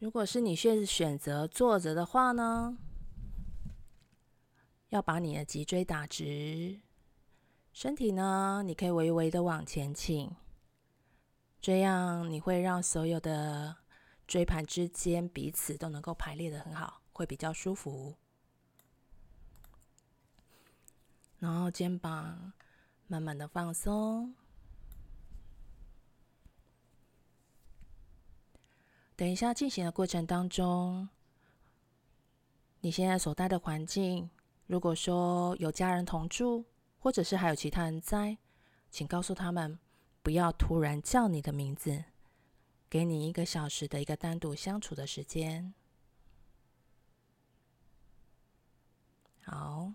如果是你选选择坐着的话呢，要把你的脊椎打直，身体呢，你可以微微的往前倾，这样你会让所有的椎盘之间彼此都能够排列得很好，会比较舒服。然后肩膀慢慢的放松。等一下进行的过程当中，你现在所待的环境，如果说有家人同住，或者是还有其他人在，请告诉他们不要突然叫你的名字。给你一个小时的一个单独相处的时间。好，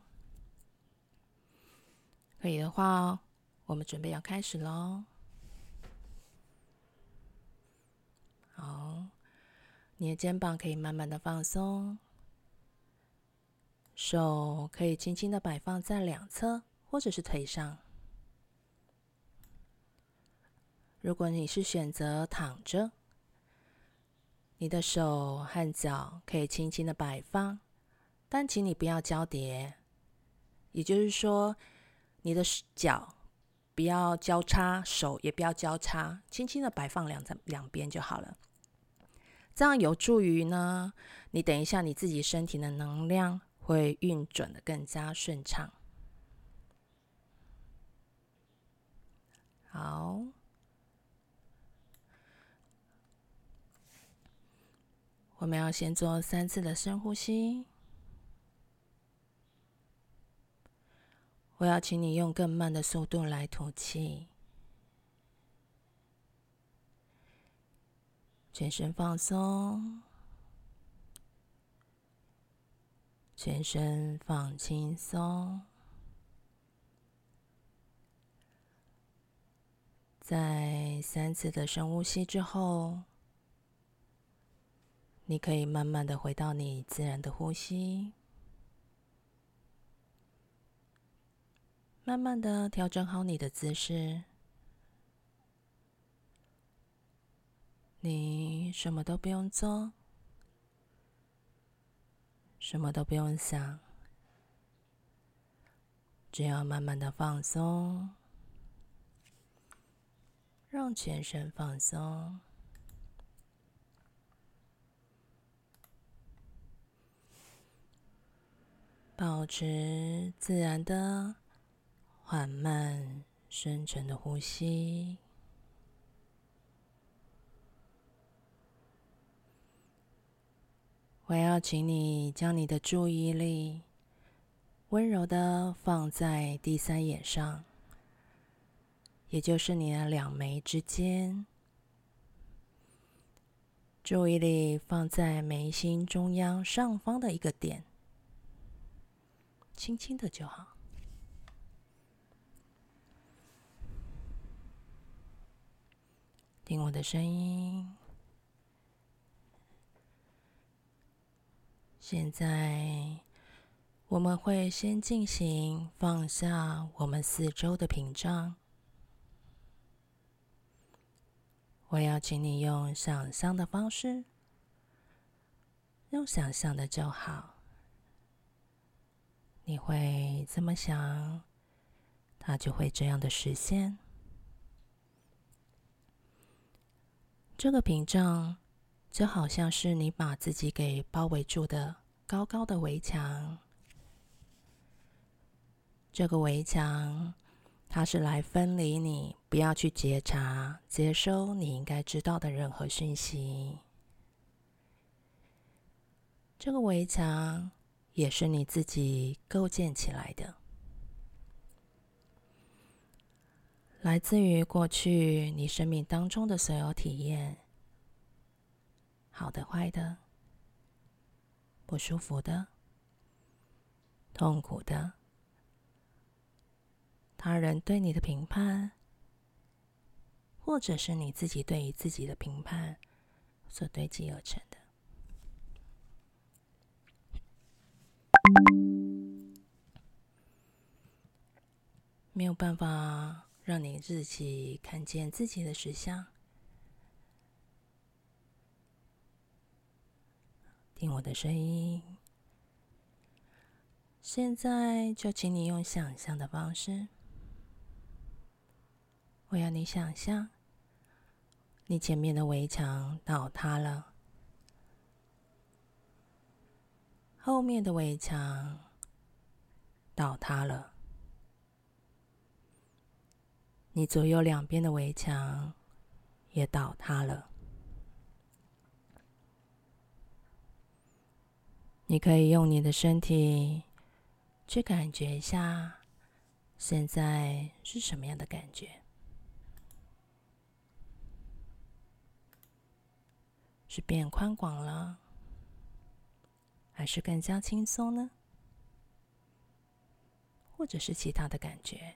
可以的话，我们准备要开始喽。好，你的肩膀可以慢慢的放松，手可以轻轻的摆放在两侧或者是腿上。如果你是选择躺着，你的手和脚可以轻轻的摆放，但请你不要交叠，也就是说，你的脚不要交叉，手也不要交叉，轻轻的摆放两两边就好了。这样有助于呢，你等一下你自己身体的能量会运转的更加顺畅。好。我们要先做三次的深呼吸。我要请你用更慢的速度来吐气，全身放松，全身放轻松。在三次的深呼吸之后。你可以慢慢的回到你自然的呼吸，慢慢的调整好你的姿势。你什么都不用做，什么都不用想，只要慢慢的放松，让全身放松。保持自然的、缓慢、深沉的呼吸。我要请你将你的注意力温柔的放在第三眼上，也就是你的两眉之间。注意力放在眉心中央上方的一个点。轻轻的就好。听我的声音。现在我们会先进行放下我们四周的屏障。我要请你用想象的方式，用想象的就好。你会这么想，它就会这样的实现。这个屏障就好像是你把自己给包围住的高高的围墙。这个围墙，它是来分离你，不要去觉察、接收你应该知道的任何讯息。这个围墙。也是你自己构建起来的，来自于过去你生命当中的所有体验，好的、坏的，不舒服的、痛苦的，他人对你的评判，或者是你自己对于自己的评判所堆积而成的。没有办法让你自己看见自己的实相，听我的声音。现在就请你用想象的方式，我要你想象，你前面的围墙倒塌了，后面的围墙倒塌了，你左右两边的围墙也倒塌了。你可以用你的身体去感觉一下，现在是什么样的感觉？是变宽广了，还是更加轻松呢？或者是其他的感觉？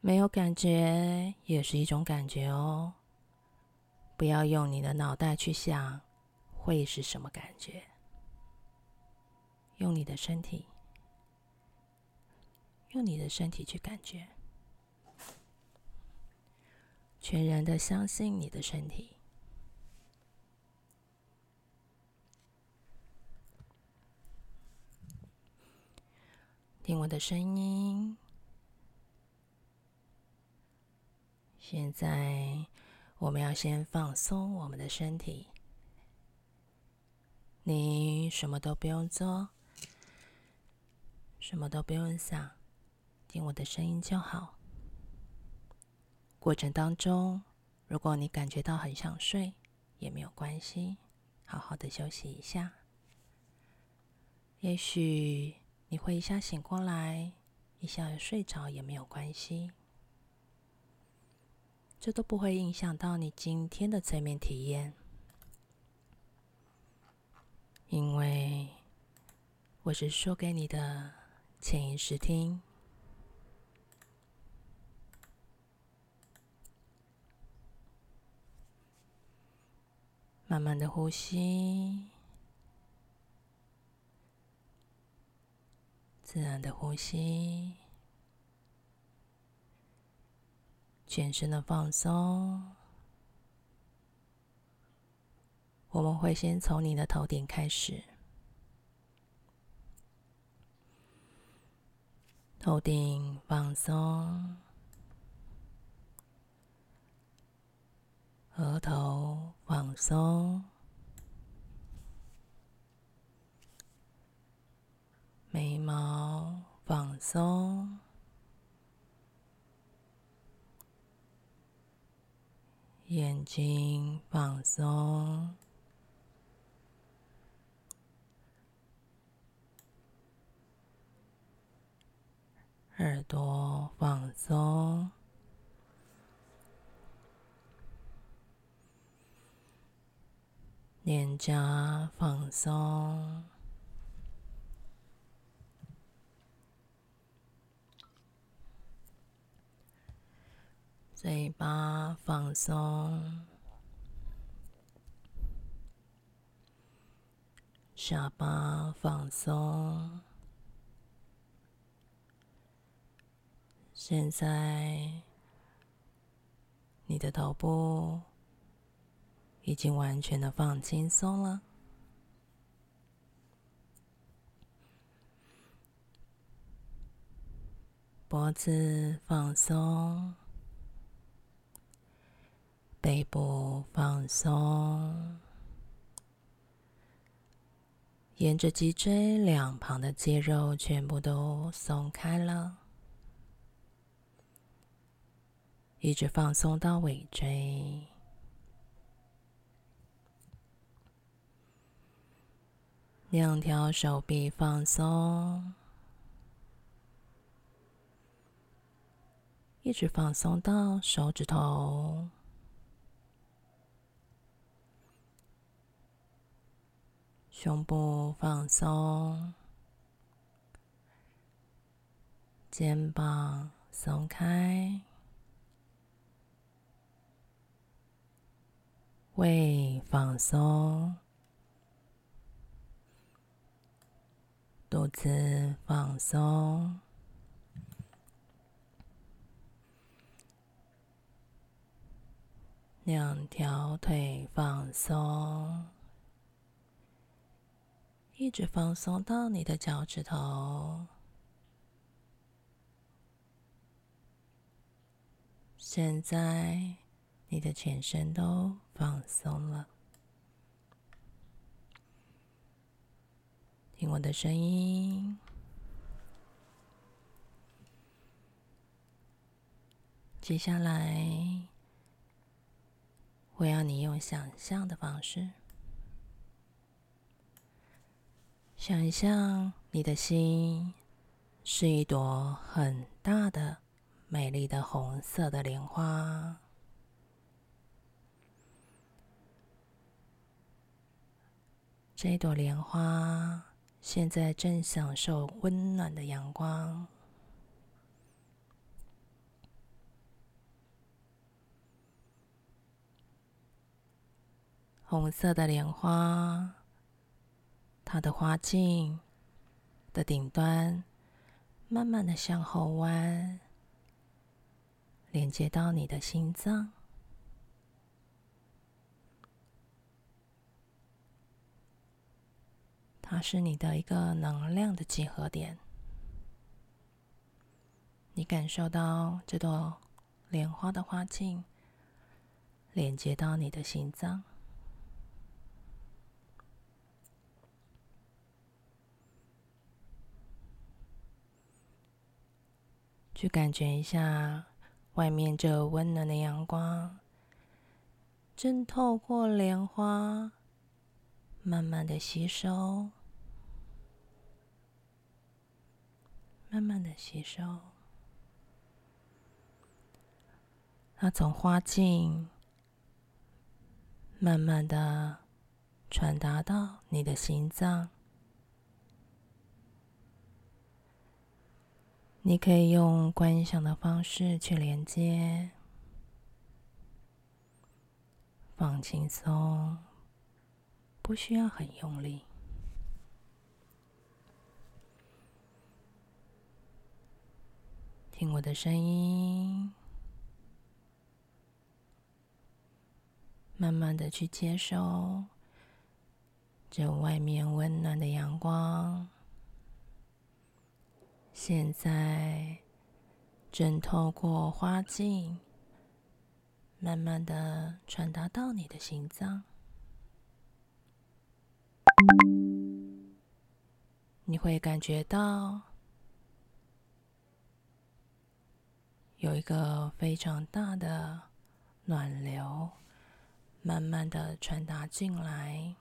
没有感觉也是一种感觉哦。不要用你的脑袋去想会是什么感觉，用你的身体，用你的身体去感觉，全然的相信你的身体，听我的声音，现在。我们要先放松我们的身体，你什么都不用做，什么都不用想，听我的声音就好。过程当中，如果你感觉到很想睡，也没有关系，好好的休息一下。也许你会一下醒过来，一下睡着，也没有关系。这都不会影响到你今天的催眠体验，因为我是说给你的潜意识听。慢慢的呼吸，自然的呼吸。全身的放松，我们会先从你的头顶开始，头顶放松，额头放松，眉毛放松。眼睛放松，耳朵放松，脸颊放松。嘴巴放松，下巴放松。现在，你的头部已经完全的放轻松了，脖子放松。背部放松，沿着脊椎两旁的肌肉全部都松开了，一直放松到尾椎。两条手臂放松，一直放松到手指头。胸部放松，肩膀松开，胃放松，肚子放松，两条腿放松，一直放松到你的脚趾头。现在，你的全身都放松了。听我的声音。接下来，我要你用想象的方式，想象你的心是一朵很大的、美丽的红色的莲花。这朵莲花现在正享受温暖的阳光。红色的莲花，它的花茎的顶端慢慢的向后弯，连接到你的心脏。它是你的一个能量的集合点。你感受到这朵莲花的花茎连接到你的心脏。去感觉一下，外面这温暖的阳光正透过莲花，慢慢的吸收，慢慢的吸收。它从花茎慢慢的传达到你的心脏。你可以用观想的方式去连接，放轻松，不需要很用力。听我的声音，慢慢的去接受这外面温暖的阳光。现在正透过花茎，慢慢的传达到你的心脏。你会感觉到有一个非常大的暖流，慢慢的传达进来。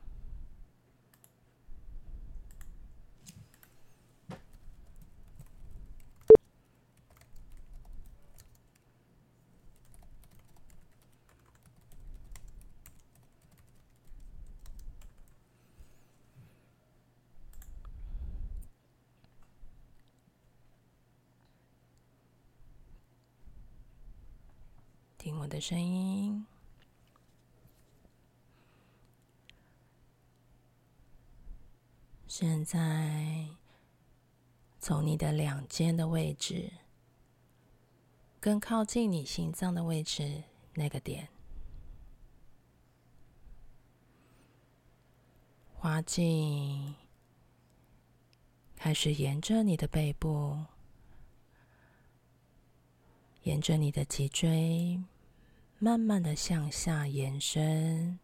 听我的声音，现在从你的两肩的位置，更靠近你心脏的位置那个点，花茎开始沿着你的背部，沿着你的脊椎。慢慢的向下延伸，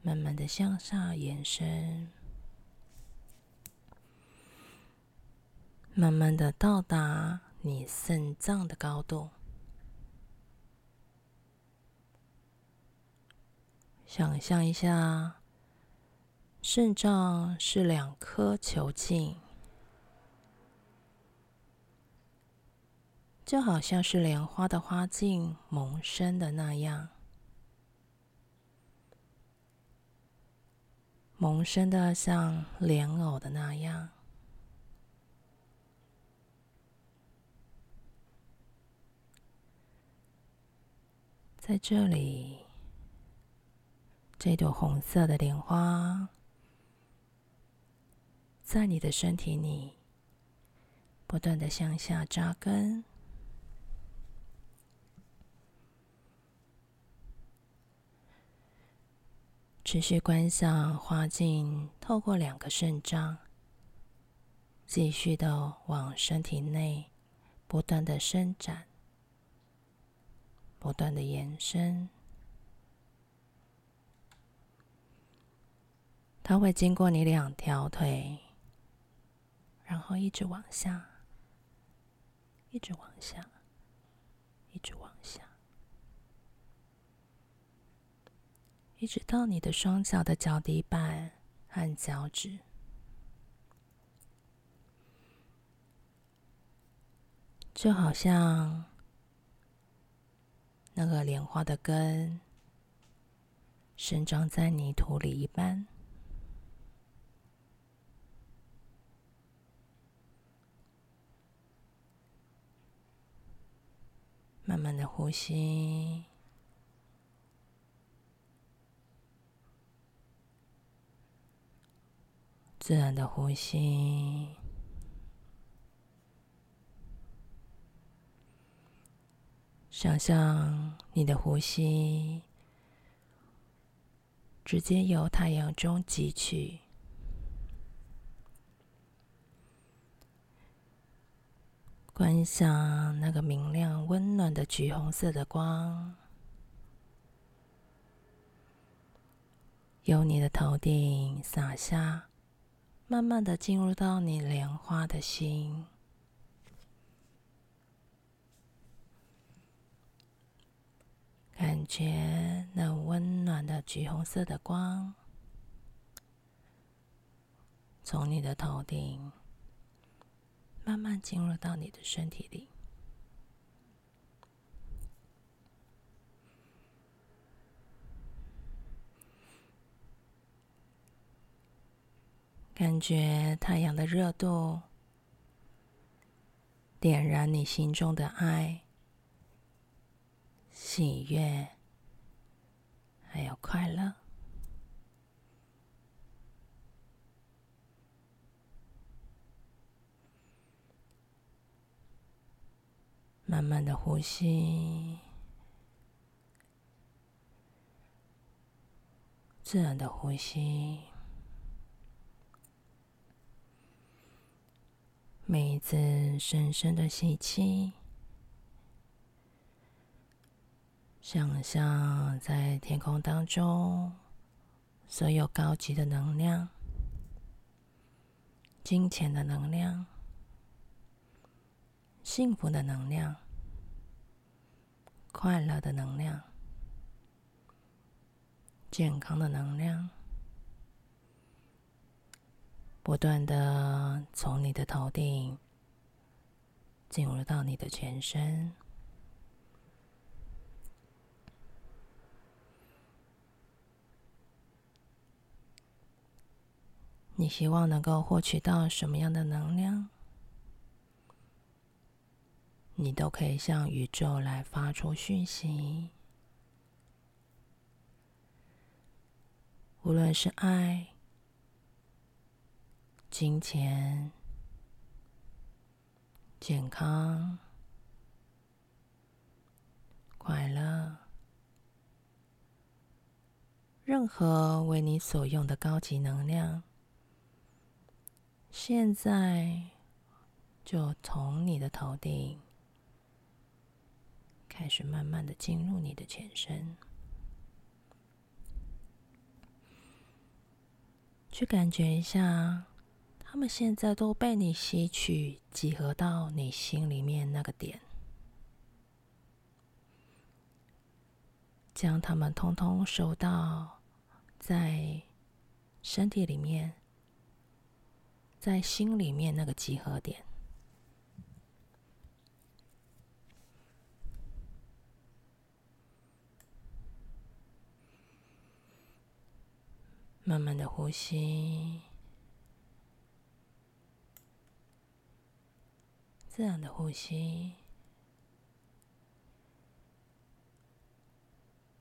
慢慢的向下延伸，慢慢的到达你肾脏的高度。想象一下，肾脏是两颗球茎。就好像是莲花的花茎萌生的那样，萌生的像莲藕的那样。在这里，这朵红色的莲花在你的身体里不断的向下扎根。持续观想花茎透过两个肾脏，继续的往身体内不断的伸展，不断的延伸。它会经过你两条腿，然后一直往下，一直往下，一直往下。一直到你的双脚的脚底板和脚趾，就好像那个莲花的根生长在泥土里一般。慢慢的呼吸。自然的呼吸，想象你的呼吸直接由太阳中汲取，观想那个明亮、温暖的橘红色的光，由你的头顶洒下。慢慢的进入到你莲花的心，感觉那温暖的橘红色的光，从你的头顶慢慢进入到你的身体里。感觉太阳的热度点燃你心中的爱、喜悦，还有快乐。慢慢的呼吸，自然的呼吸。每一次深深的吸气，想象在天空当中，所有高级的能量、金钱的能量、幸福的能量、快乐的能量、健康的能量。不断的从你的头顶进入到你的全身，你希望能够获取到什么样的能量，你都可以向宇宙来发出讯息，无论是爱。金钱、健康、快乐，任何为你所用的高级能量，现在就从你的头顶开始，慢慢的进入你的全身，去感觉一下。他们现在都被你吸取，集合到你心里面那个点，将他们通通收到在身体里面，在心里面那个集合点，慢慢的呼吸。自然的呼吸，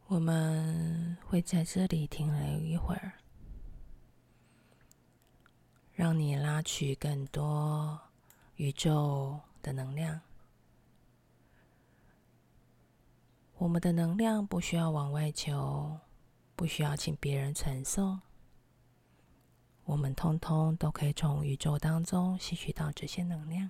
我们会在这里停留一会儿，让你拉取更多宇宙的能量。我们的能量不需要往外求，不需要请别人传送，我们通通都可以从宇宙当中吸取到这些能量。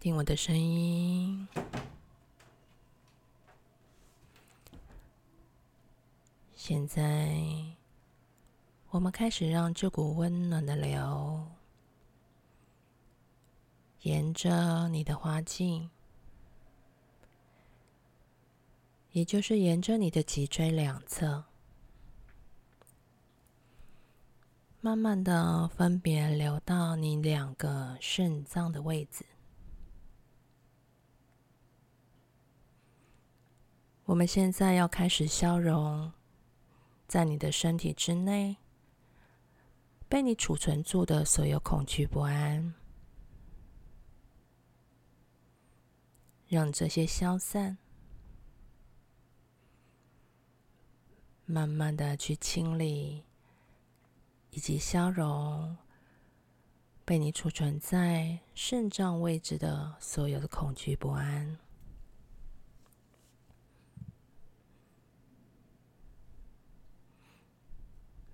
听我的声音。现在，我们开始让这股温暖的流，沿着你的花径，也就是沿着你的脊椎两侧，慢慢的分别流到你两个肾脏的位置。我们现在要开始消融，在你的身体之内被你储存住的所有恐惧不安，让这些消散，慢慢的去清理以及消融被你储存在肾脏位置的所有的恐惧不安。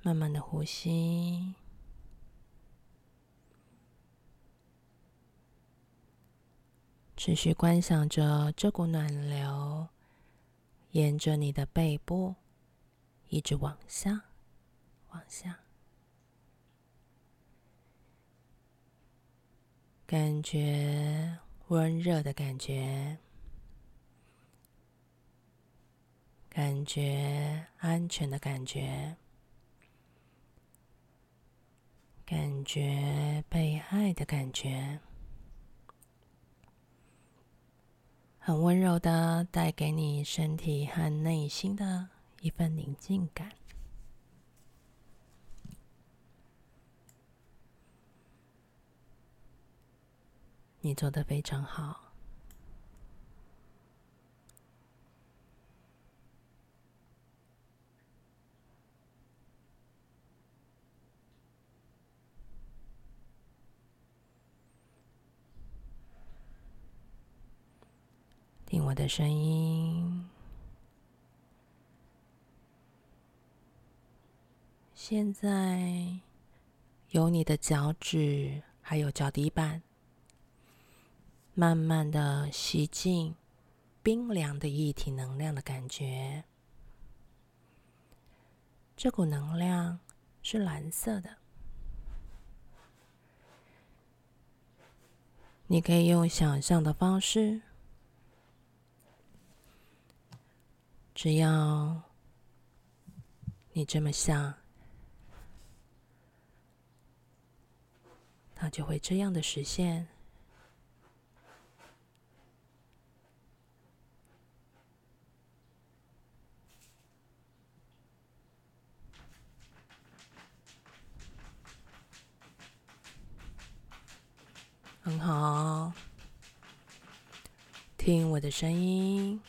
慢慢的呼吸，持续观想着这股暖流沿着你的背部一直往下，往下，感觉温热的感觉，感觉安全的感觉。感觉被爱的感觉，很温柔的带给你身体和内心的一份宁静感。你做的非常好。听的声音。现在，由你的脚趾还有脚底板，慢慢的吸进冰凉的液体能量的感觉。这股能量是蓝色的。你可以用想象的方式。只要你这么想，它就会这样的实现。很好，听我的声音。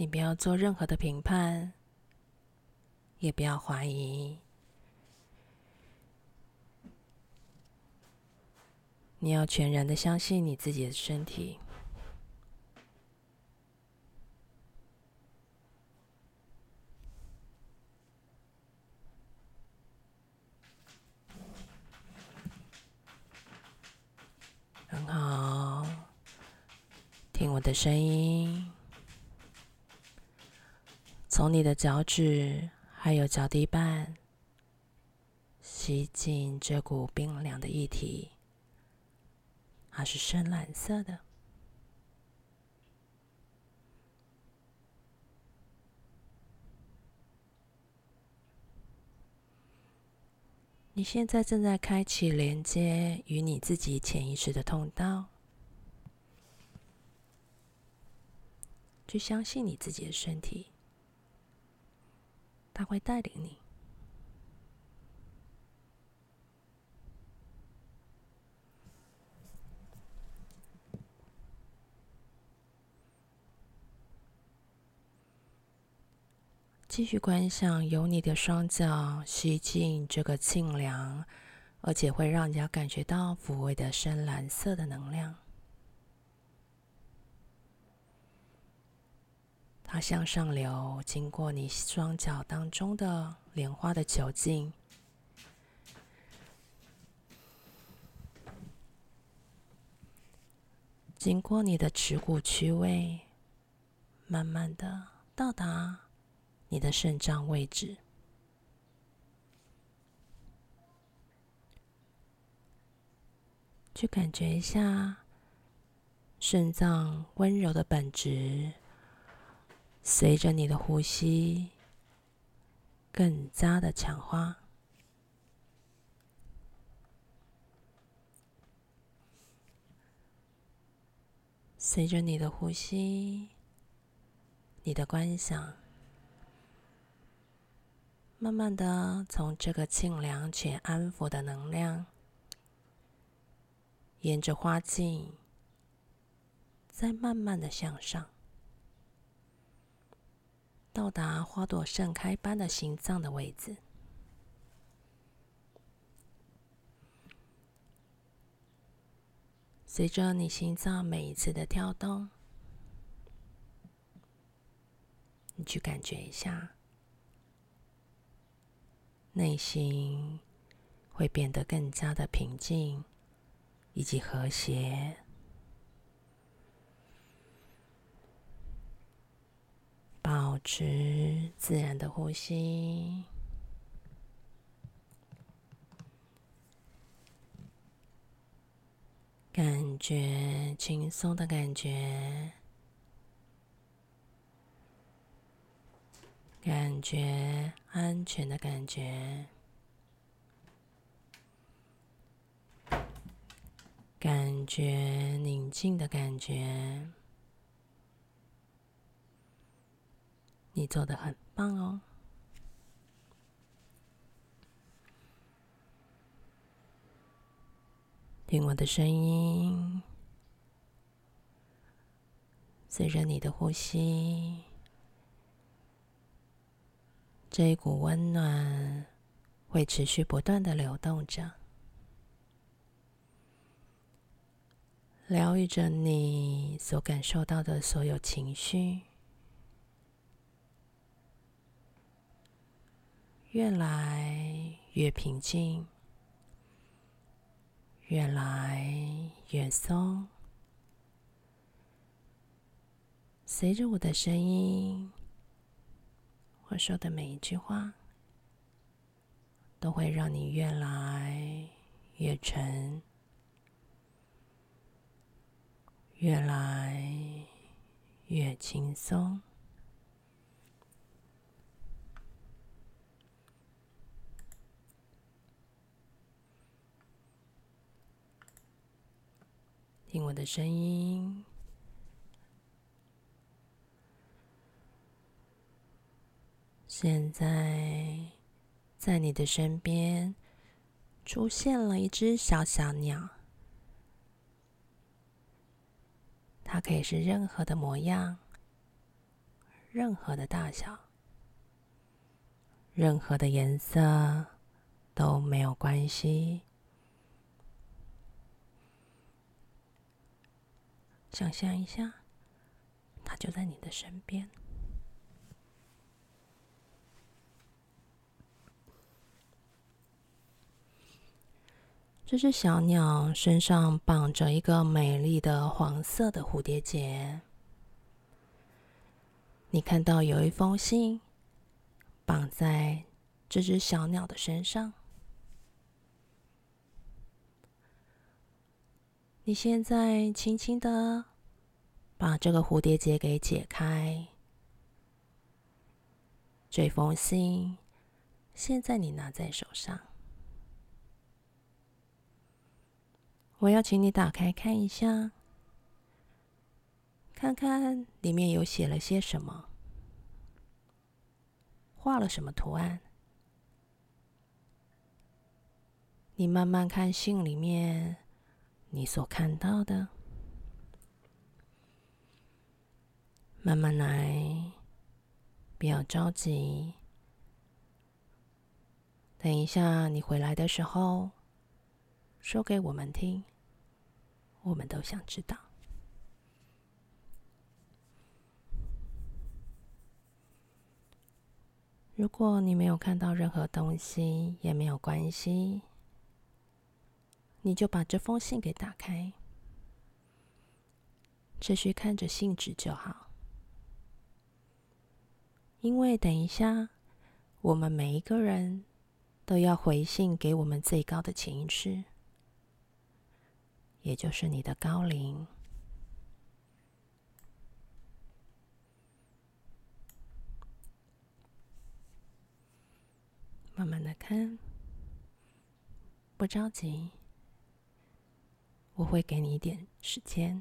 你不要做任何的评判，也不要怀疑。你要全然的相信你自己的身体。很好，听我的声音。从你的脚趾还有脚底板吸进这股冰凉的液体，它是深蓝色的。你现在正在开启连接与你自己潜意识的通道，去相信你自己的身体，它会带领你。继续观想，由你的双脚吸进这个清凉，而且会让人家感觉到抚慰的深蓝色的能量。它向上流，经过你双脚当中的莲花的球茎，经过你的耻骨区位，慢慢的到达。你的肾脏位置，去感觉一下肾脏温柔的本质，随着你的呼吸更加的强化。随着你的呼吸，你的观想。慢慢的，从这个清凉且安抚的能量，沿着花径，再慢慢的向上，到达花朵盛开般的心脏的位置。随着你心脏每一次的跳动，你去感觉一下。内心会变得更加的平静以及和谐，保持自然的呼吸，感觉轻松的感觉。感觉安全的感觉，感觉宁静的感觉，你做得很棒哦！听我的声音，随着你的呼吸。这一股温暖会持续不断的流动着，疗愈着你所感受到的所有情绪，越来越平静，越来越松。随着我的声音。我说的每一句话，都会让你越来越沉，越来越轻松。听我的声音。现在，在你的身边出现了一只小小鸟，它可以是任何的模样、任何的大小、任何的颜色都没有关系。想象一下，它就在你的身边。这只小鸟身上绑着一个美丽的黄色的蝴蝶结。你看到有一封信绑在这只小鸟的身上。你现在轻轻的把这个蝴蝶结给解开。这封信现在你拿在手上。我要请你打开看一下，看看里面有写了些什么，画了什么图案。你慢慢看信里面你所看到的，慢慢来，不要着急。等一下你回来的时候，说给我们听，我们都想知道。如果你没有看到任何东西，也没有关系，你就把这封信给打开，持续看着信纸就好。因为等一下，我们每一个人都要回信给我们最高的潜意识。也就是你的高龄，慢慢的看，不着急，我会给你一点时间。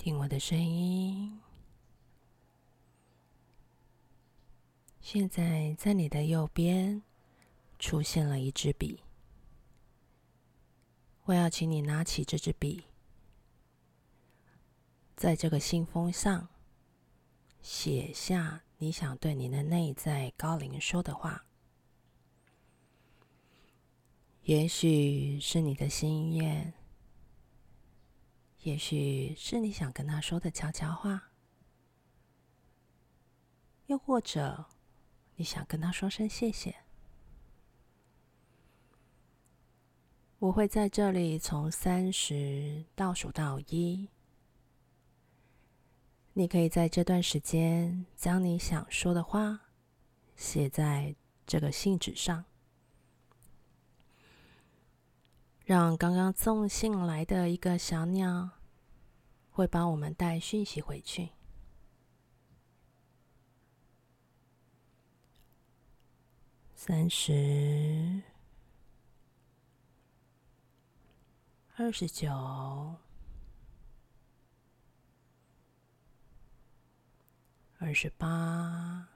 听我的声音。现在在你的右边出现了一支笔，我要请你拿起这支笔，在这个信封上写下你想对你的内在高灵说的话，也许是你的心愿。也许是你想跟他说的悄悄话，又或者你想跟他说声谢谢。我会在这里从三十倒数到一，你可以在这段时间将你想说的话写在这个信纸上，让刚刚送信来的一个小鸟。会帮我们带讯息回去。三十，二十九，二十八，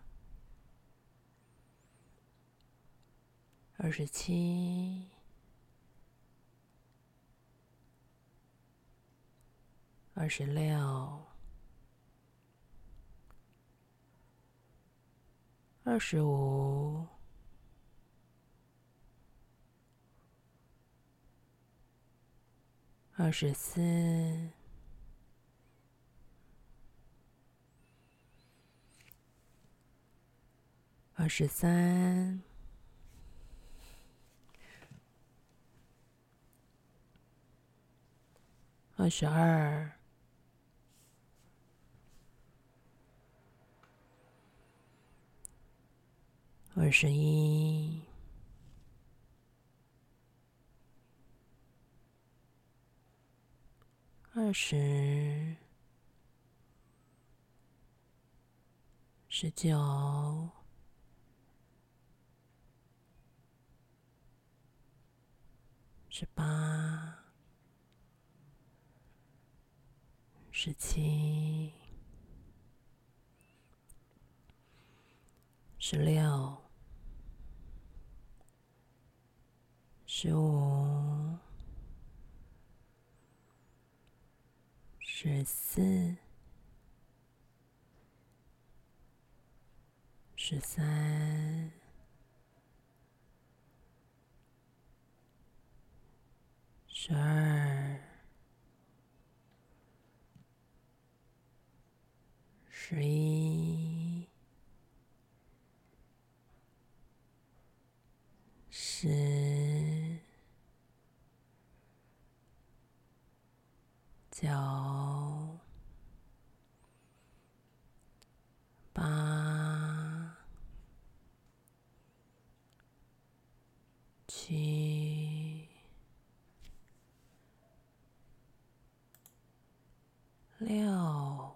二十七。二十六，二十五，二十四，二十三，二十二。二十一，二十，十九，十八，十七，十六。十五、十四、十三、十二、十一、十、九。八、七、六、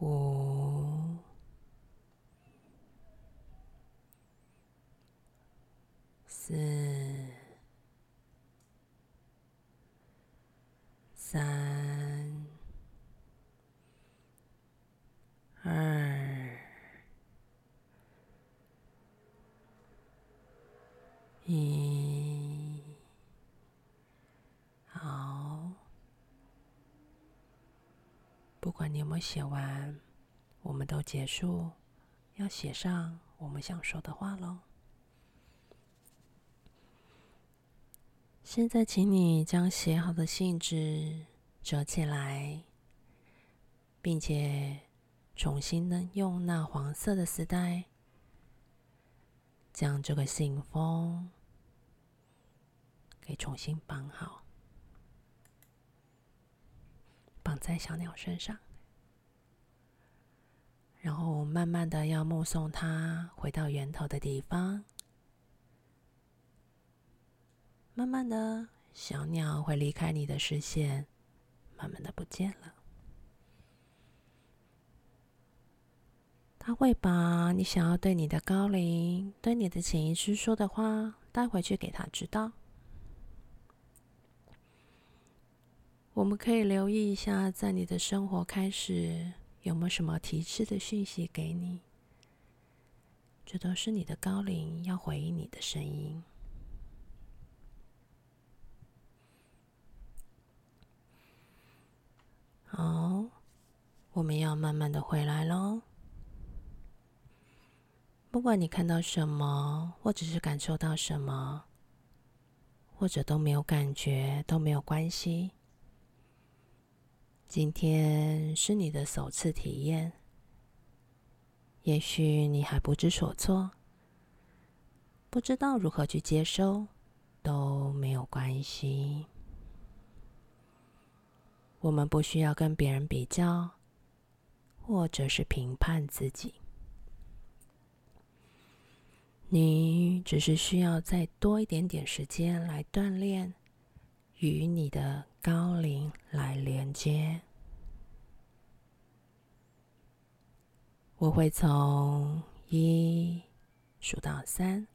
五、四。三、二、一，好。不管你有没有写完，我们都结束，要写上我们想说的话喽。现在，请你将写好的信纸折起来，并且重新的用那黄色的丝带将这个信封给重新绑好，绑在小鸟身上，然后慢慢的要目送它回到源头的地方。慢慢的小鸟会离开你的视线，慢慢的不见了。它会把你想要对你的高龄、对你的潜意识说的话带回去给他知道。我们可以留意一下，在你的生活开始有没有什么提示的讯息给你？这都是你的高龄要回应你的声音。好，我们要慢慢的回来喽。不管你看到什么，或者是感受到什么，或者都没有感觉，都没有关系。今天是你的首次体验，也许你还不知所措，不知道如何去接收，都没有关系。我们不需要跟别人比较，或者是评判自己。你只是需要再多一点点时间来锻炼，与你的高龄来连接。我会从一数到三，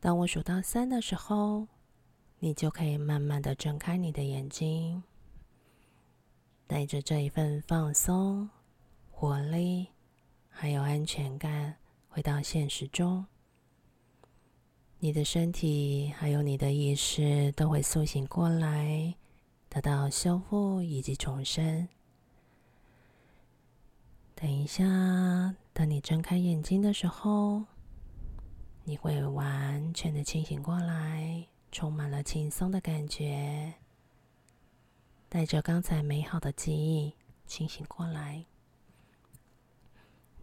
当我数到三的时候，你就可以慢慢的睁开你的眼睛。带着这一份放松、活力，还有安全感，回到现实中，你的身体还有你的意识都会苏醒过来，得到修复以及重生。等一下，等你睁开眼睛的时候，你会完全的清醒过来，充满了轻松的感觉。带着刚才美好的记忆清醒过来，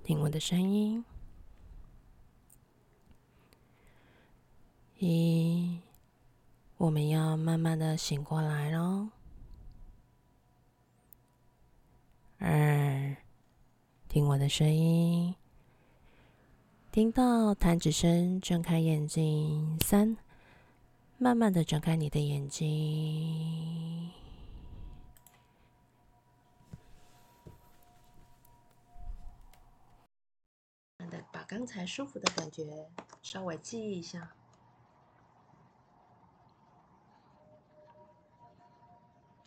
听我的声音。一，我们要慢慢的醒过来喽。二，听我的声音，听到弹指声，睁开眼睛。三，慢慢的睁开你的眼睛。把刚才舒服的感觉稍微记忆一下，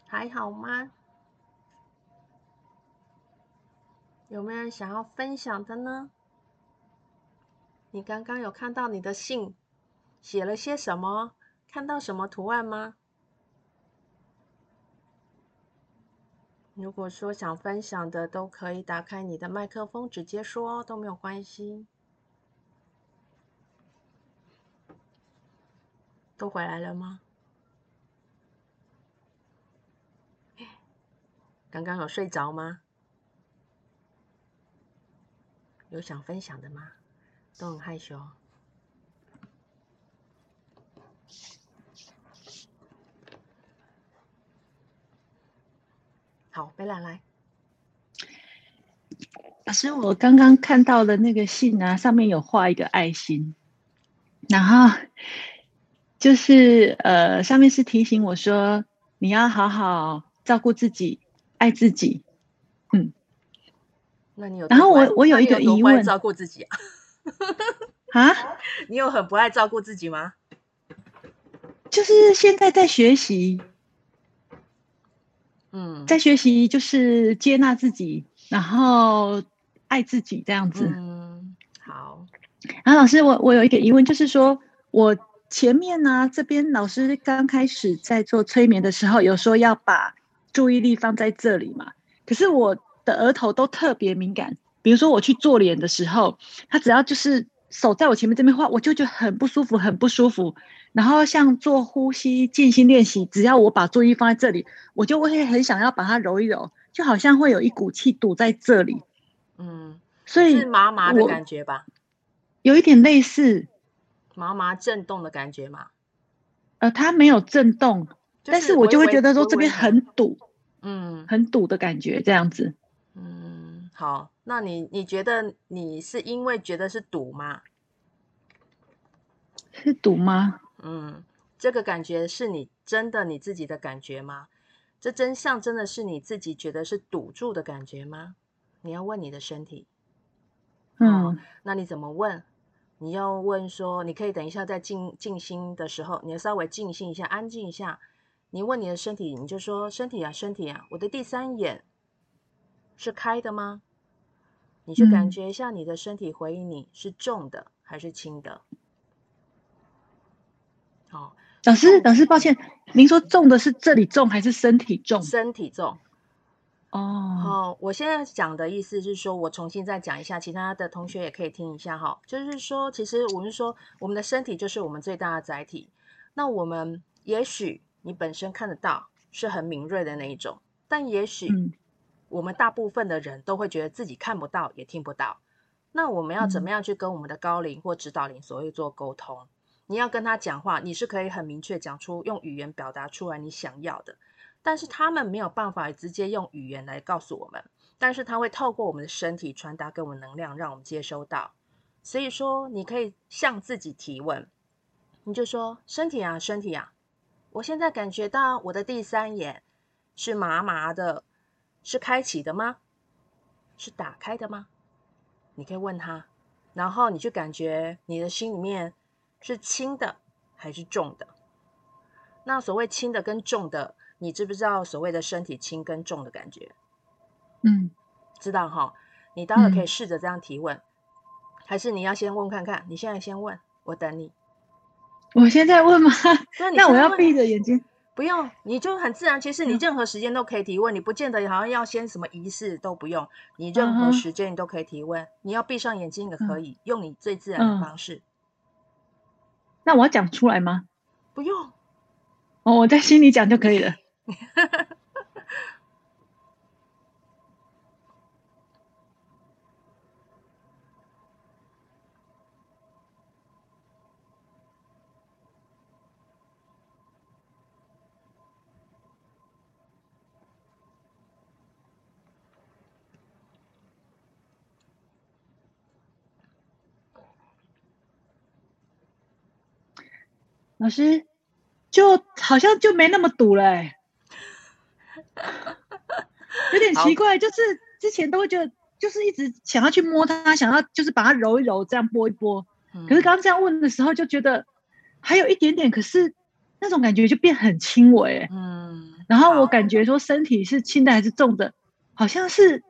还好吗？有没有人想要分享的呢？你刚刚有看到你的信写了些什么？看到什么图案吗？如果说想分享的都可以打开你的麦克风直接说都没有关系。都回来了吗？刚刚有睡着吗？有想分享的吗？都很害羞好，贝拉来。老师，我刚刚看到的那个信啊，上面有画一个爱心，然后就是呃，上面是提醒我说，你要好好照顾自己，爱自己。嗯，那你有？然后我我有一个疑问，照顾自己啊？啊？你有很不爱照顾自己吗？就是现在在学习，嗯，在学习就是接纳自己，然后。爱自己这样子，嗯，好。然后老师，我我有一个疑问，就是说我前面呢、啊，这边老师刚开始在做催眠的时候，有说要把注意力放在这里嘛。可是我的额头都特别敏感，比如说我去做脸的时候，他只要就是手在我前面这边画，我就觉得很不舒服，很不舒服。然后像做呼吸静心练习，只要我把注意力放在这里，我就会很想要把它揉一揉，就好像会有一股气堵在这里。嗯，所以是麻麻的感觉吧？有一点类似麻麻震动的感觉嘛？呃，它没有震动，就是、但是我就会觉得说这边很堵，嗯，很堵的感觉，这样子。嗯，好，那你你觉得你是因为觉得是堵吗？是堵吗？嗯，这个感觉是你真的你自己的感觉吗？这真相真的是你自己觉得是堵住的感觉吗？你要问你的身体，嗯，那你怎么问？你要问说，你可以等一下在静静心的时候，你要稍微静心一下，安静一下。你问你的身体，你就说：身体啊，身体啊，我的第三眼是开的吗？你去感觉一下你的身体回应你是重的还是轻的。好，老师，老师，抱歉，您说重的是这里重还是身体重？身体重。哦，好我现在讲的意思是说，我重新再讲一下，其他的同学也可以听一下哈。就是说，其实我们说，我们的身体就是我们最大的载体。那我们也许你本身看得到，是很敏锐的那一种，但也许我们大部分的人都会觉得自己看不到，也听不到。那我们要怎么样去跟我们的高龄或指导灵所谓做沟通？你要跟他讲话，你是可以很明确讲出，用语言表达出来你想要的。但是他们没有办法直接用语言来告诉我们，但是他会透过我们的身体传达给我们能量，让我们接收到。所以说，你可以向自己提问，你就说：“身体啊，身体啊，我现在感觉到我的第三眼是麻麻的，是开启的吗？是打开的吗？”你可以问他，然后你去感觉你的心里面是轻的还是重的。那所谓轻的跟重的。你知不知道所谓的身体轻跟重的感觉？嗯，知道哈。你待会可以试着这样提问，嗯，还是你要先问看看？你现在先问，我等你。我现在问吗？那，那我要闭着眼睛？不用，你就很自然。其实你任何时间都可以提问，嗯，你不见得好像要先什么仪式都不用。你任何时间你都可以提问。嗯，你要闭上眼睛也可以，嗯，用你最自然的方式。那我要讲出来吗？不用。哦，我在心里讲就可以了。老师，就好像就没那么堵了欸。有点奇怪，就是之前都会觉得，就是一直想要去摸它，想要就是把它揉一揉，这样拨一拨。嗯。可是刚刚这样问的时候，就觉得还有一点点，可是那种感觉就变很轻微。嗯。然后我感觉说身体是轻的还是重的，好像是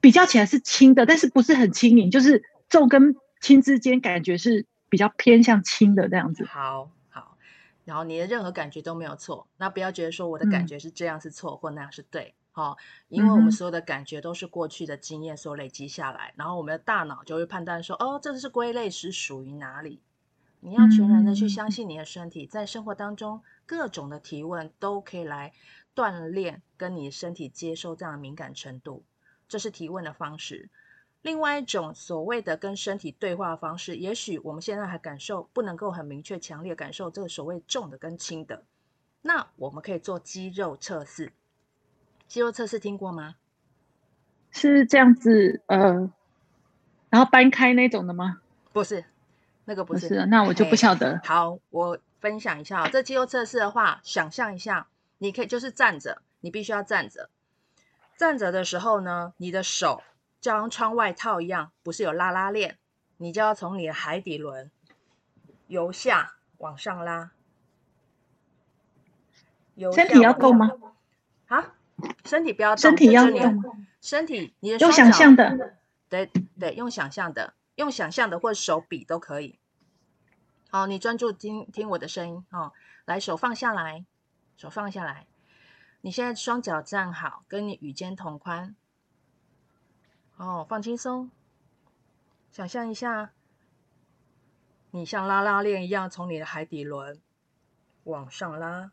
比较起来是轻的，但是不是很轻盈，就是重跟轻之间感觉是比较偏向轻的这样子。好。好然后你的任何感觉都没有错，那不要觉得说我的感觉是这样是错，嗯、或那样是对，好、哦，因为我们所有的感觉都是过去的经验所累积下来，嗯、然后我们的大脑就会判断说，哦，这是归类是属于哪里，你要全然的去相信你的身体，在生活当中各种的提问都可以来锻炼跟你身体接受这样的敏感程度，这是提问的方式。另外一种所谓的跟身体对话的方式，也许我们现在还感受不能够很明确、强烈感受这个所谓重的跟轻的，那我们可以做肌肉测试。肌肉测试听过吗？是这样子，呃，然后搬开那种的吗？不是，那个不是。不是，那我就不晓得。好，我分享一下哦，这肌肉测试的话，想象一下，你可以就是站着，你必须要站着。站着的时候呢，你的手。就像穿外套一样，不是有拉拉链，你就要从你的海底轮由下往上拉。身体要动吗？啊，身体不要动，身体要动。身体，你的用想象的，对对，用想象的，用想象的或者手比都可以。好，你专注听听我的声音哦。来，手放下来，手放下来。你现在双脚站好，跟你与肩同宽。哦，放轻松，想象一下，你像拉拉链一样从你的海底轮往上拉，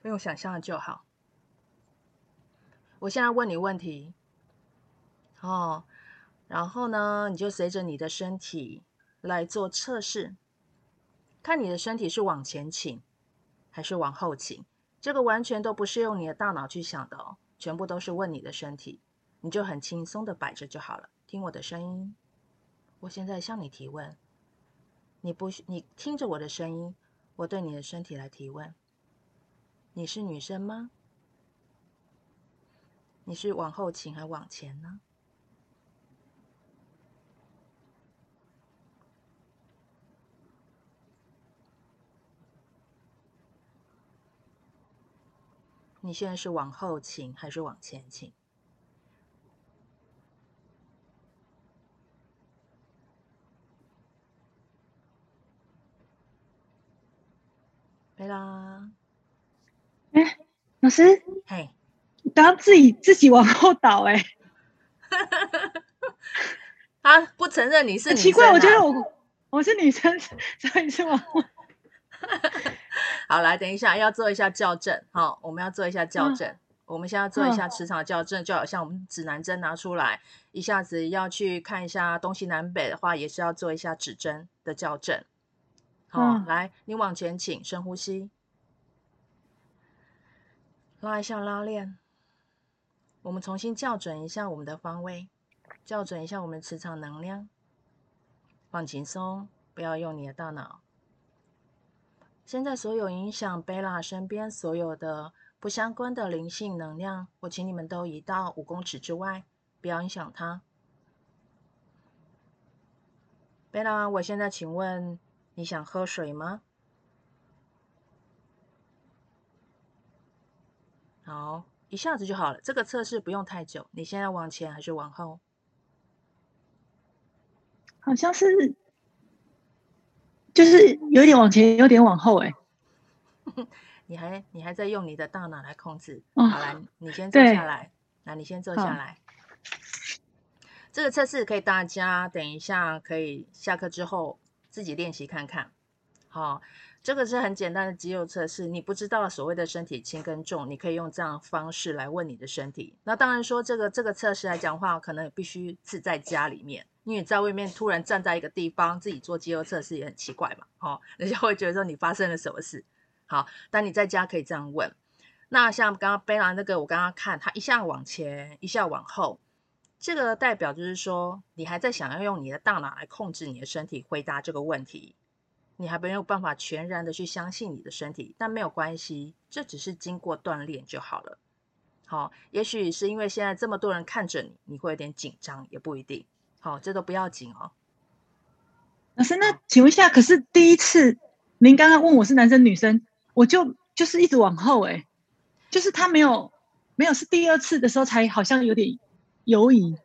不用想象的就好。我现在问你问题，哦，然后呢，你就随着你的身体来做测试，看你的身体是往前倾还是往后倾。这个完全都不是用你的大脑去想的哦，全部都是问你的身体。你就很轻松的摆着就好了，听我的声音。我现在向你提问，你不许你听着我的声音，我对你的身体来提问。你是女生吗？你是往后倾还往前呢？你现在是往后倾还是往前倾？贝拉，哎、欸，老师，嘿，你刚刚自己自己往后倒、欸，哎，他不承认你是女生、啊、奇怪，我觉得我我是女生，所以是往后。好，来，等一下要做一下校正，好，我们要做一下校正，嗯、我们现在要做一下磁场校正，嗯、就好像我们指南针拿出来，一下子要去看一下东西南北的话，也是要做一下指针的校正。好，嗯、来，你往前倾，深呼吸，拉一下拉链。我们重新校准一下我们的方位，校准一下我们磁场能量。放轻松，不要用你的大脑。现在所有影响贝拉身边所有的不相关的灵性能量，我请你们都移到五公尺之外，不要影响它。贝拉，我现在请问。你想喝水吗？好，一下子就好了。这个测试不用太久。你现在往前还是往后？好像是，就是有点往前，有点往后。哎，你还你还在用你的大脑来控制？哦、好来，你先坐下来。那你先坐下来。好这个测试可以大家等一下可以下课之后。自己练习看看，好、哦，这个是很简单的肌肉测试。你不知道所谓的身体轻跟重，你可以用这样方式来问你的身体。那当然说，这个这个测试来讲的话，可能必须是在家里面，因为在外面突然站在一个地方自己做肌肉测试也很奇怪嘛，哦，人家会觉得说你发生了什么事。好，但你在家可以这样问。那像刚刚贝拉那个，我刚刚看他一下往前，一下往后。这个代表就是说，你还在想要用你的大脑来控制你的身体回答这个问题，你还没有办法全然的去相信你的身体，但没有关系，这只是经过锻炼就好了。好，也许是因为现在这么多人看着你，你会有点紧张，也不一定。好，这都不要紧哦。老师，那请问一下，可是第一次您刚刚问我是男生女生，我就就是一直往后，哎，就是他没有没有，是第二次的时候才好像有点。犹疑，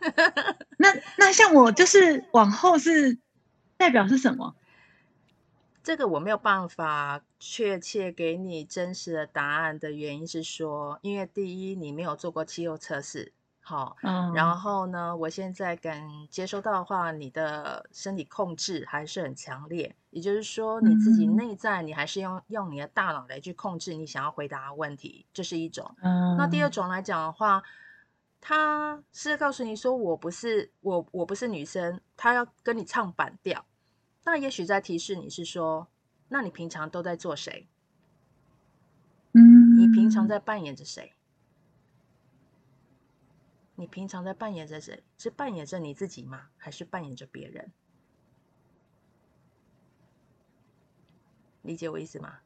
那那像我就是往后是代表是什么？这个我没有办法确切给你真实的答案的原因是说，因为第一你没有做过肌肉测试，好，嗯，然后呢，我现在敢接收到的话，你的身体控制还是很强烈，也就是说，你自己内在你还是用用你的大脑来去控制你想要回答的问题，这是一种。嗯，那第二种来讲的话，他是告诉你说我不是我我不是女生，他要跟你唱反调，那也许在提示你是说，那你平常都在做谁？嗯，你平常在扮演着谁？你平常在扮演着谁？是扮演着你自己吗？还是扮演着别人？理解我意思吗？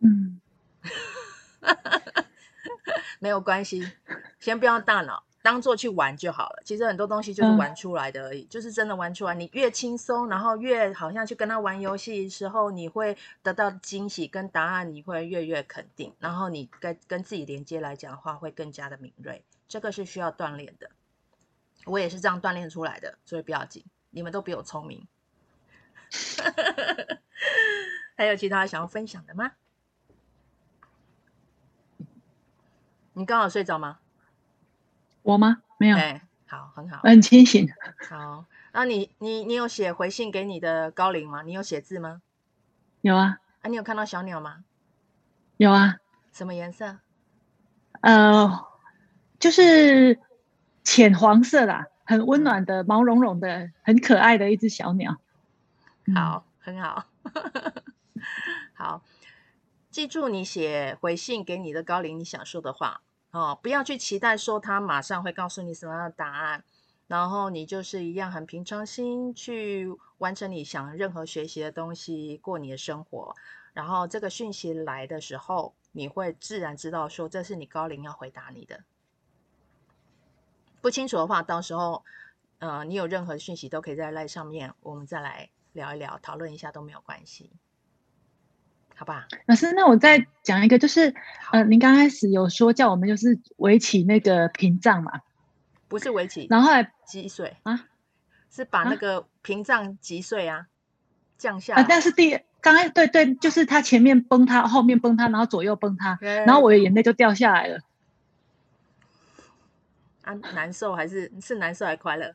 嗯，没有关系，先不要大脑，当做去玩就好了。其实很多东西就是玩出来的而已，嗯、就是真的玩出来。你越轻松，然后越好像去跟他玩游戏的时候，你会得到惊喜跟答案，你会越越肯定。然后你跟跟自己连接来讲的话，会更加的敏锐。这个是需要锻炼的，我也是这样锻炼出来的，所以不要紧，你们都比我聪明。还有其他想要分享的吗？你刚好睡着吗？我吗？没有。对，好，很好，很清醒。好，那你你你有写回信给你的高龄吗？你有写字吗？有啊。啊，你有看到小鸟吗？有啊。什么颜色？呃。就是浅黄色啦，很温暖的，毛茸茸的，很可爱的一只小鸟。好，很好，好，记住你写回信给你的高龄，你想说的话哦，不要去期待说他马上会告诉你什么样的答案，然后你就是一样很平常心去完成你想任何学习的东西，过你的生活。然后这个讯息来的时候，你会自然知道说这是你高龄要回答你的。不清楚的话，到时候，呃，你有任何讯息都可以在赖上面，我们再来聊一聊，讨论一下都没有关系，好吧？老师，那我再讲一个，就是，呃，您刚开始有说叫我们就是围起那个屏障嘛？不是围起，然后来击碎啊？是把那个屏障击碎啊，啊降下啊？但是第刚才对对，就是他前面崩塌，后面崩塌，然后左右崩塌，然后我的眼泪就掉下来了。啊，难受还是是难受还是快乐？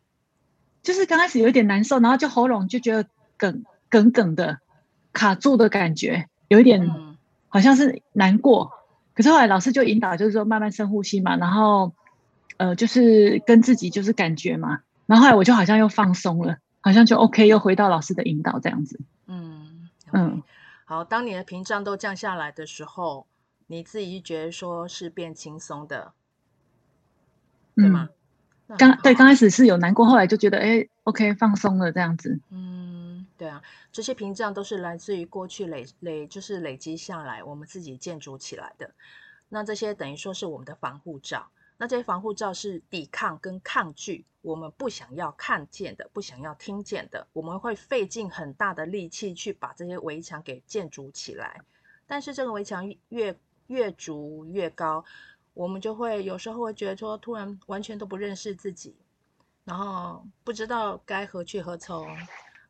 就是刚开始有一点难受，然后就喉咙就觉得梗梗梗的卡住的感觉，有一点好像是难过。嗯、可是后来老师就引导，就是说慢慢深呼吸嘛，然后呃，就是跟自己就是感觉嘛。然后后来我就好像又放松了，好像就 OK，又回到老师的引导这样子。嗯、嗯，好，当你的屏障都降下来的时候，你自己觉得说是变轻松的。对吗？刚、嗯、对，刚开始是有难过，后来就觉得哎，OK，放松了这样子。嗯，对啊，这些屏障都是来自于过去累累，就是累积下来，我们自己建筑起来的。那这些等于说是我们的防护罩。那这些防护罩是抵抗跟抗拒我们不想要看见的、不想要听见的。我们会费尽很大的力气去把这些围墙给建筑起来。但是这个围墙越越筑越高。我们就会有时候会觉得说，突然完全都不认识自己，然后不知道该何去何从，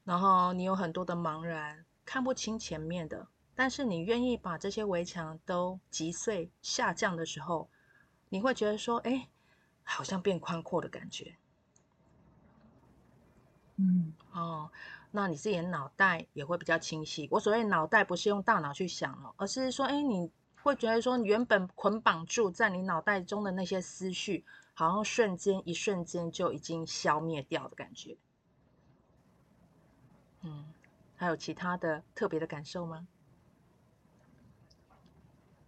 然后你有很多的茫然，看不清前面的。但是你愿意把这些围墙都击碎、下降的时候，你会觉得说，哎，好像变宽阔的感觉。嗯，哦，那你自己的脑袋也会比较清晰。我所谓脑袋不是用大脑去想哦，而是说，哎，你。会觉得说，原本捆绑住在你脑袋中的那些思绪，好像瞬间一瞬间就已经消灭掉的感觉。嗯，还有其他的特别的感受吗？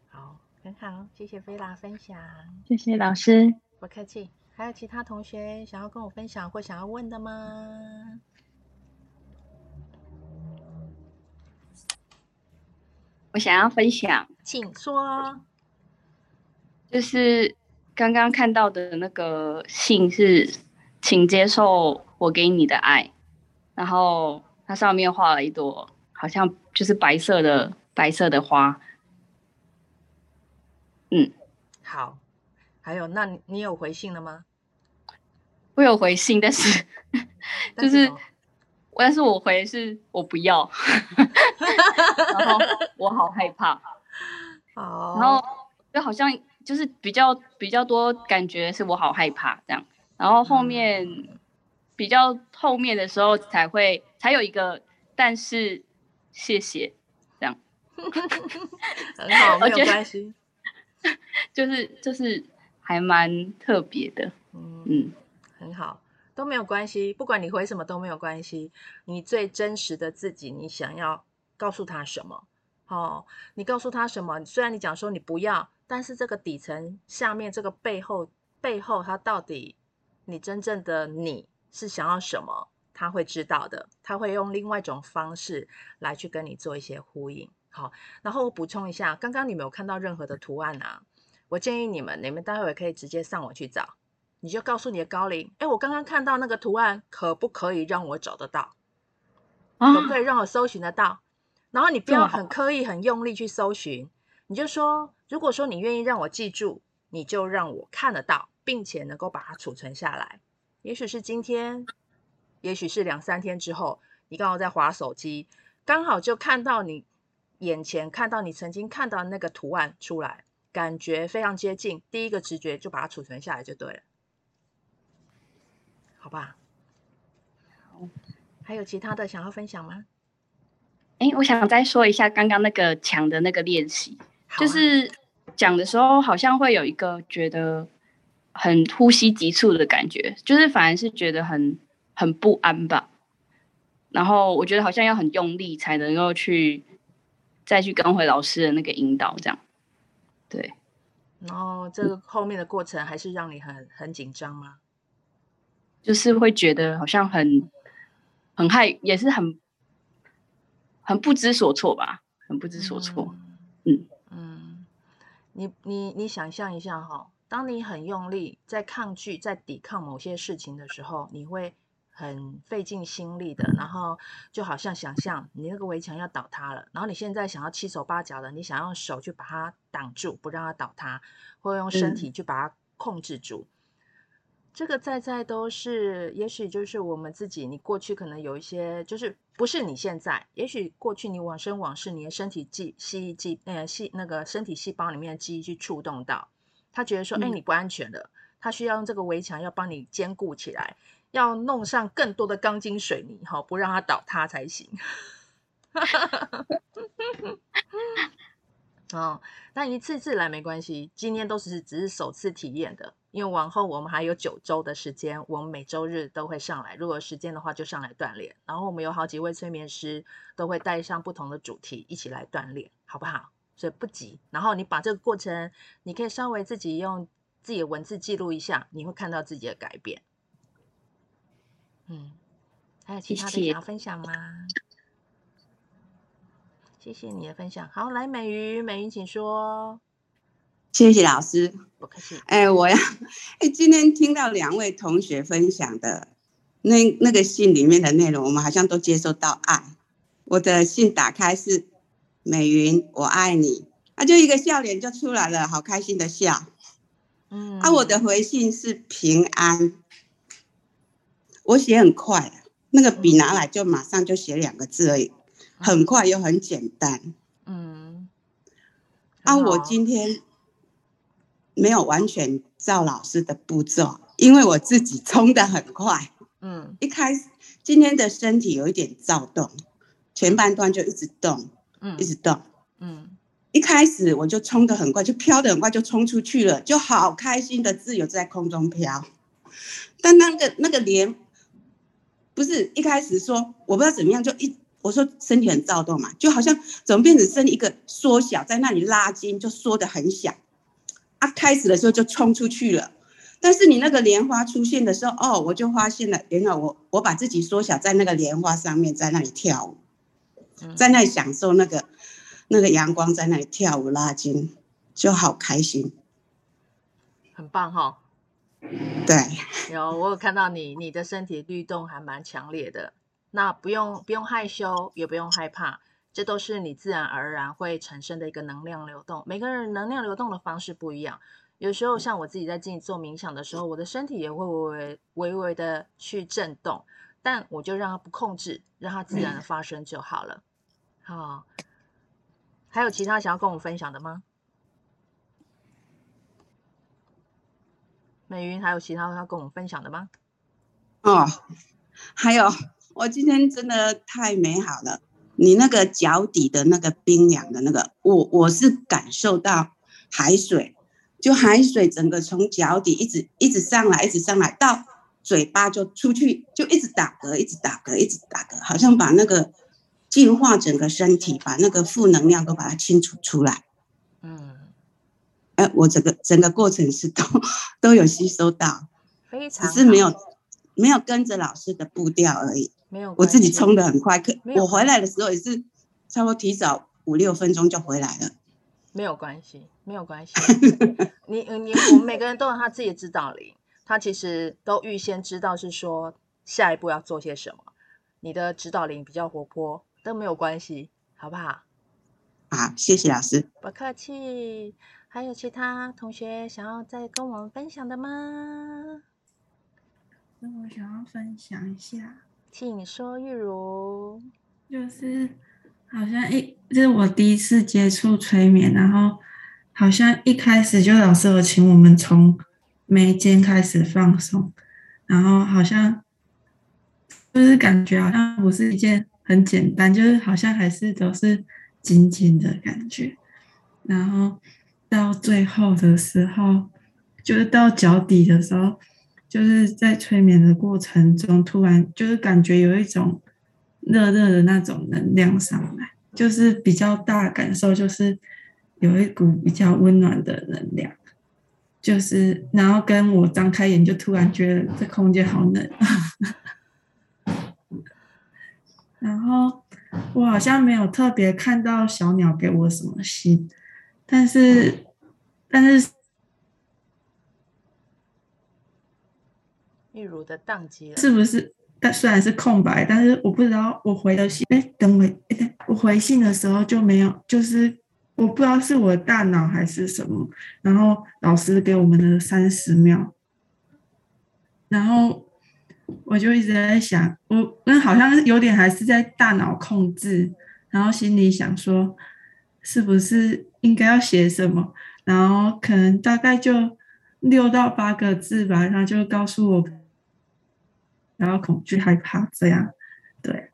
好，很好，谢谢菲拉分享。谢谢老师，不客气。还有其他同学想要跟我分享或想要问的吗？我想要分享，请说。就是刚刚看到的那个信是，请接受我给你的爱，然后它上面画了一朵，好像就是白色的白色的花。嗯，好。还有，那你有回信了吗？我有回信，但是 就是。但是我回是我不要，然后我好害怕，然后就好像就是比较比较多感觉是我好害怕这样，然后后面比较后面的时候才会才有一个，但是谢谢这样，很好，没有关系，就是就是还蛮特别的，嗯嗯，很好，都没有关系，不管你回什么都没有关系，你最真实的自己，你想要告诉他什么？哦，你告诉他什么？虽然你讲说你不要。但是这个底层下面这个背后背后，他到底你真正的你是想要什么？他会知道的，他会用另外一种方式来去跟你做一些呼应。好，然后我补充一下，刚刚你没有看到任何的图案啊？我建议你们，你们待会可以直接上网去找，你就告诉你的高龄，哎，我刚刚看到那个图案，可不可以让我找得到？可不可以让我搜寻得到？然后你不要很刻意、很用力去搜寻。你就说，如果说你愿意让我记住，你就让我看得到，并且能够把它储存下来。也许是今天，也许是两三天之后，你刚好在划手机，刚好就看到你眼前看到你曾经看到那个图案出来，感觉非常接近，第一个直觉就把它储存下来就对了，好吧？好，还有其他的想要分享吗？哎，我想再说一下刚刚那个墙的那个练习。就是讲的时候，好像会有一个觉得很呼吸急促的感觉，就是反而是觉得很很不安吧。然后我觉得好像要很用力才能够去再去跟回老师的那个引导，这样。对。然后这个后面的过程还是让你很很紧张吗？就是会觉得好像很很害，也是很很不知所措吧，很不知所措。嗯。嗯你你你想象一下哈，当你很用力在抗拒、在抵抗某些事情的时候，你会很费尽心力的，然后就好像想象你那个围墙要倒塌了，然后你现在想要七手八脚的，你想用手去把它挡住，不让它倒塌，或用身体去把它控制住。嗯这个在在都是，也许就是我们自己。你过去可能有一些，就是不是你现在。也许过去你往生往事，你的身体记记忆记呃细那个身体细胞里面的记忆去触动到，他觉得说，哎，你不安全了，他需要用这个围墙要帮你坚固起来，要弄上更多的钢筋水泥，哈，不让它倒塌才行。哦，那一次次来没关系，今天都是只是首次体验的。因为往后我们还有九周的时间，我们每周日都会上来。如果有时间的话，就上来锻炼。然后我们有好几位催眠师都会带上不同的主题一起来锻炼，好不好？所以不急。然后你把这个过程，你可以稍微自己用自己的文字记录一下，你会看到自己的改变。嗯，还有其他的想要分享吗？谢谢，你的分享。好，来美云，美云请说。谢谢老师，不客气。哎，我要哎，今天听到两位同学分享的那那个信里面的内容，我们好像都接收到爱。我的信打开是美云，我爱你，啊，就一个笑脸就出来了，好开心的笑。嗯，啊，我的回信是平安。我写很快，那个笔拿来就马上就写两个字而已，很快又很简单。嗯，啊，我今天。没有完全照老师的步骤，因为我自己冲的很快。嗯，一开始今天的身体有一点躁动，前半段就一直动，嗯，一直动，嗯，一开始我就冲得很快，就飘得很快，就冲出去了，就好开心的自由在空中飘。但那个那个莲，不是一开始说我不知道怎么样，就一我说身体很躁动嘛，就好像怎么变成身一个缩小，在那里拉筋，就缩得很小。啊开始的时候就冲出去了，但是你那个莲花出现的时候，哦，我就发现了，原来我我把自己缩小在那个莲花上面，在那里跳舞，在那里享受那个那个阳光，在那里跳舞拉筋，就好开心，很棒哈、哦。对，有我有看到你，你的身体律动还蛮强烈的，那不用不用害羞，也不用害怕。这都是你自然而然会产生的一个能量流动。每个人能量流动的方式不一样。有时候像我自己在进行做冥想的时候，我的身体也会微微微微的去震动，但我就让它不控制，让它自然的发生就好了。好，还有其他想要跟我分享的吗？美云还有其他要跟我们分享的吗？哦，还有，我今天真的太美好了。你那个脚底的那个冰凉的那个，我我是感受到海水，就海水整个从脚底一直一直上来，一直上来到嘴巴就出去，就一直打嗝，一直打嗝，一直打嗝，好像把那个净化整个身体，把那个负能量都把它清除出来。嗯，哎，我整个整个过程是都都有吸收到，非常只是没有没有跟着老师的步调而已。没有，我自己冲的很快，可我回来的时候也是差不多提早五六分钟就回来了。没有关系，没有关系。你你我们每个人都有他自己的指导灵，他其实都预先知道是说下一步要做些什么。你的指导灵比较活泼，都没有关系，好不好？好，谢谢老师。不客气。还有其他同学想要再跟我们分享的吗？那我想要分享一下。请说，玉如，就是好像一，这是我第一次接触催眠，然后好像一开始就老师有请我们从眉间开始放松，然后好像就是感觉好像不是一件很简单，就是好像还是都是紧紧的感觉，然后到最后的时候，就是到脚底的时候。就是在催眠的过程中，突然就是感觉有一种热热的那种能量上来，就是比较大感受，就是有一股比较温暖的能量，就是然后跟我张开眼，就突然觉得这空间好冷，然后我好像没有特别看到小鸟给我什么信，但是但是。玉如的宕机了，是不是？但虽然是空白，但是我不知道我回的信。哎，等我，哎，我回信的时候就没有，就是我不知道是我的大脑还是什么。然后老师给我们的三十秒，然后我就一直在想，我那好像有点还是在大脑控制，然后心里想说，是不是应该要写什么？然后可能大概就六到八个字吧，然后就告诉我。然后恐惧、害怕，这样，对，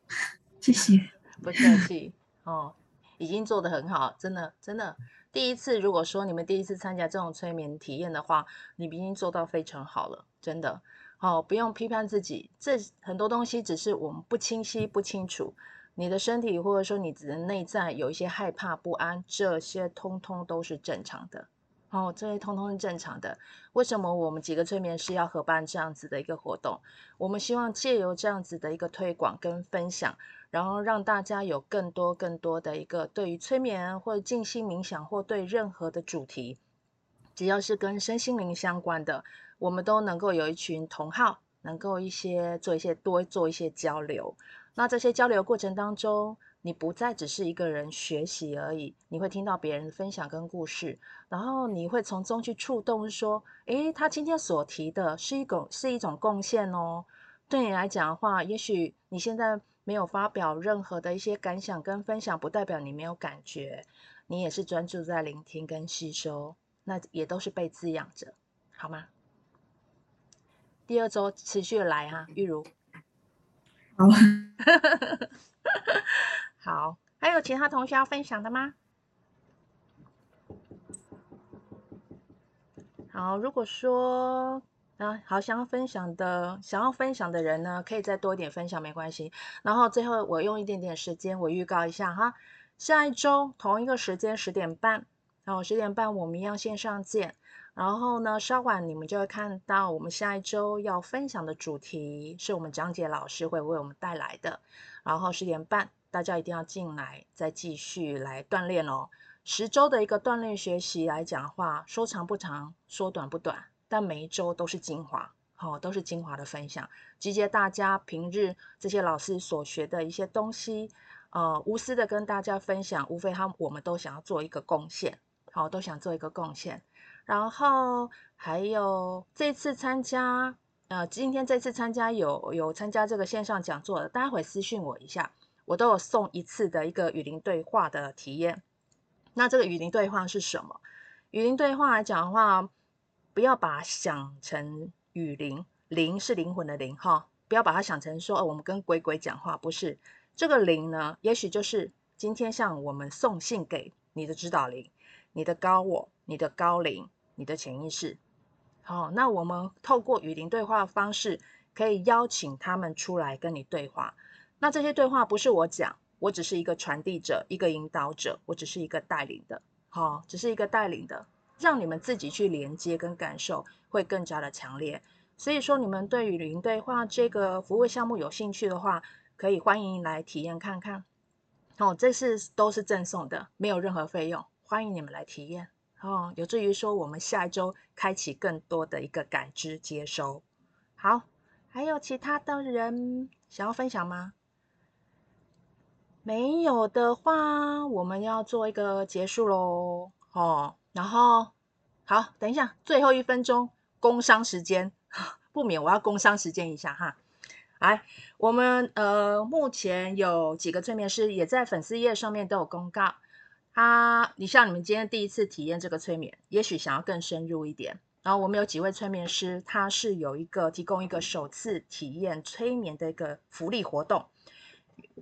谢谢，不客气哦，已经做得很好，真的，真的，第一次，如果说你们第一次参加这种催眠体验的话，你们已经做到非常好了，真的，哦，不用批判自己，这很多东西只是我们不清晰、不清楚，你的身体或者说你的内在有一些害怕、不安，这些通通都是正常的。哦，这些通通是正常的。为什么我们几个催眠师要合办这样子的一个活动？我们希望借由这样子的一个推广跟分享，然后让大家有更多更多的一个对于催眠或者静心冥想或对任何的主题，只要是跟身心灵相关的，我们都能够有一群同好，能够一些做一些多做一些交流。那这些交流过程当中，你不再只是一个人学习而已，你会听到别人分享跟故事，然后你会从中去触动，说，诶，他今天所提的是一种是一种贡献哦。对你来讲的话，也许你现在没有发表任何的一些感想跟分享，不代表你没有感觉，你也是专注在聆听跟吸收，那也都是被滋养着，好吗？第二周持续来哈、啊，玉如，好。好，还有其他同学要分享的吗？好，如果说啊，好想要分享的，想要分享的人呢，可以再多一点分享，没关系。然后最后我用一点点时间，我预告一下哈，下一周同一个时间十点半，然后十点半我们一样线上见。然后呢，稍晚你们就会看到我们下一周要分享的主题，是我们讲解老师会为我们带来的。然后十点半。大家一定要进来，再继续来锻炼哦。十周的一个锻炼学习来讲的话，说长不长，说短不短，但每一周都是精华，哦，都是精华的分享，集结大家平日这些老师所学的一些东西，呃，无私的跟大家分享，无非他我们都想要做一个贡献，好，都想做一个贡献。然后还有这次参加，呃，今天这次参加有有参加这个线上讲座的，待会私讯我一下。我都有送一次的一个与灵对话的体验。那这个与灵对话是什么？与灵对话来讲的话，不要把想成雨灵，灵是灵魂的灵哈，不要把它想成说哦，我们跟鬼鬼讲话，不是这个灵呢，也许就是今天像我们送信给你的指导灵、你的高我、你的高灵、你的潜意识。好，那我们透过与林对话的方式，可以邀请他们出来跟你对话。那这些对话不是我讲，我只是一个传递者，一个引导者，我只是一个带领的，好，只是一个带领的。让你们自己去连接跟感受会更加的强烈。所以说，你们对于与灵对话这个服务项目有兴趣的话，可以欢迎来体验看看。哦，这是都是赠送的，没有任何费用，欢迎你们来体验。哦，有助于说我们下一周开启更多的一个感知接收。好，还有其他的人想要分享吗？没有的话，我们要做一个结束喽。哦。然后，好，等一下，最后一分钟工商时间，不免我要工商时间一下哈。来，我们呃目前有几个催眠师也在粉丝页上面都有公告。啊，你像你们今天第一次体验这个催眠，也许想要更深入一点。然后我们有几位催眠师，他是有一个提供一个首次体验催眠的一个福利活动。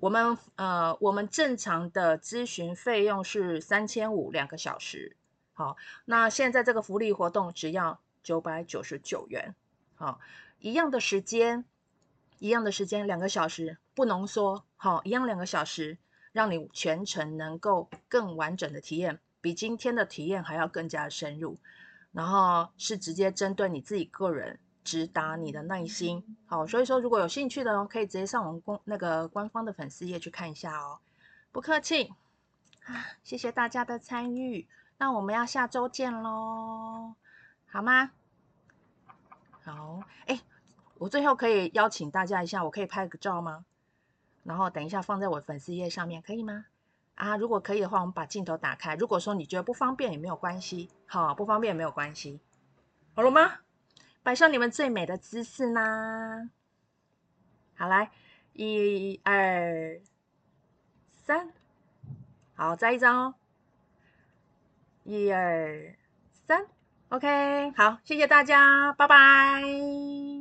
我们呃，我们正常的咨询费用是三千五两个小时。好，那现在这个福利活动只要九百九十九元，好，一样的时间，一样的时间，两个小时不浓缩，好，一样两个小时，让你全程能够更完整的体验，比今天的体验还要更加深入，然后是直接针对你自己个人，直达你的内心，好，所以说如果有兴趣的，可以直接上我们公那个官方的粉丝页去看一下哦，不客气，啊，谢谢大家的参与。那我们要下周见喽，好吗？好，哎，我最后可以邀请大家一下，我可以拍个照吗？然后等一下放在我粉丝页上面，可以吗？啊，如果可以的话，我们把镜头打开。如果说你觉得不方便也没有关系，好，不方便也没有关系，好了吗？摆上你们最美的姿势呢。好，来，一、二、三，好，再一张哦。一二三，OK，好，谢谢大家，拜拜。